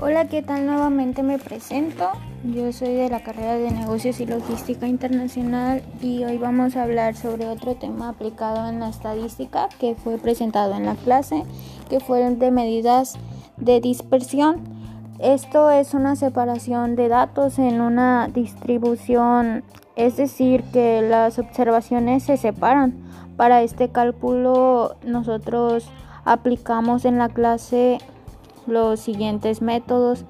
Hola, ¿qué tal? Nuevamente me presento. Yo soy de la carrera de negocios y logística internacional y hoy vamos a hablar sobre otro tema aplicado en la estadística que fue presentado en la clase, que fueron de medidas de dispersión. Esto es una separación de datos en una distribución, es decir, que las observaciones se separan. Para este cálculo nosotros aplicamos en la clase los siguientes métodos.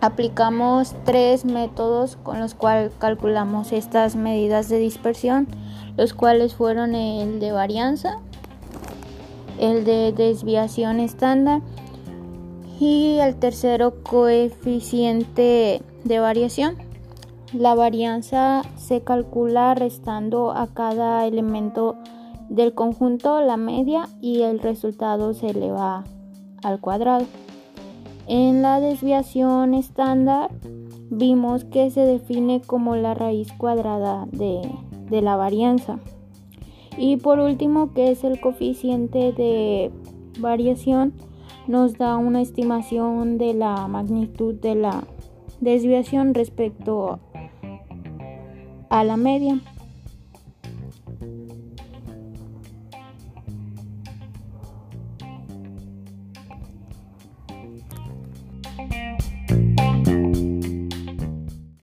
aplicamos tres métodos con los cuales calculamos estas medidas de dispersión, los cuales fueron el de varianza, el de desviación estándar y el tercero coeficiente de variación. La varianza se calcula restando a cada elemento del conjunto la media y el resultado se eleva al cuadrado. En la desviación estándar vimos que se define como la raíz cuadrada de, de la varianza. Y por último, que es el coeficiente de variación, nos da una estimación de la magnitud de la desviación respecto a la media.